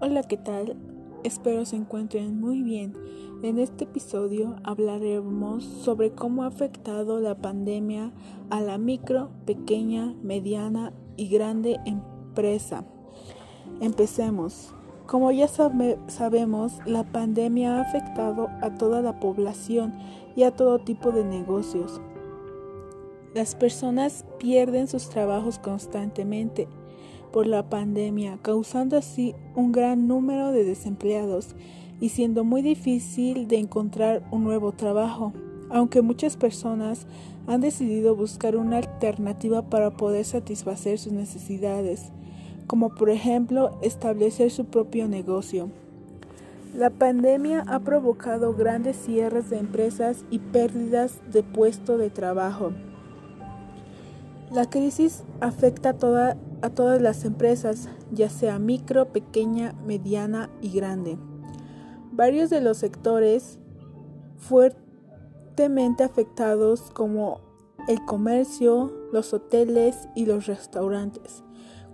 Hola, ¿qué tal? Espero se encuentren muy bien. En este episodio hablaremos sobre cómo ha afectado la pandemia a la micro, pequeña, mediana y grande empresa. Empecemos. Como ya sabemos, la pandemia ha afectado a toda la población y a todo tipo de negocios. Las personas pierden sus trabajos constantemente por la pandemia, causando así un gran número de desempleados y siendo muy difícil de encontrar un nuevo trabajo, aunque muchas personas han decidido buscar una alternativa para poder satisfacer sus necesidades, como por ejemplo establecer su propio negocio. La pandemia ha provocado grandes cierres de empresas y pérdidas de puesto de trabajo. La crisis afecta a toda a todas las empresas, ya sea micro, pequeña, mediana y grande. Varios de los sectores fuertemente afectados como el comercio, los hoteles y los restaurantes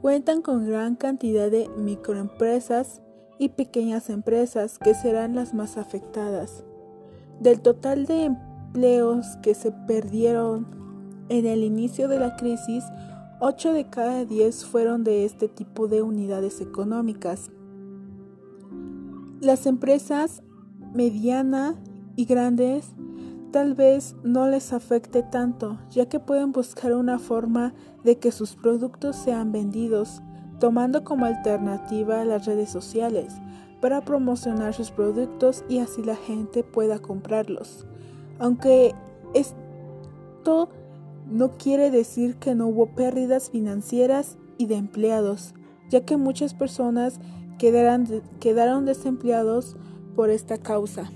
cuentan con gran cantidad de microempresas y pequeñas empresas que serán las más afectadas. Del total de empleos que se perdieron en el inicio de la crisis, 8 de cada 10 fueron de este tipo de unidades económicas. Las empresas medianas y grandes tal vez no les afecte tanto, ya que pueden buscar una forma de que sus productos sean vendidos, tomando como alternativa las redes sociales para promocionar sus productos y así la gente pueda comprarlos. Aunque esto no quiere decir que no hubo pérdidas financieras y de empleados, ya que muchas personas quedaron desempleados por esta causa.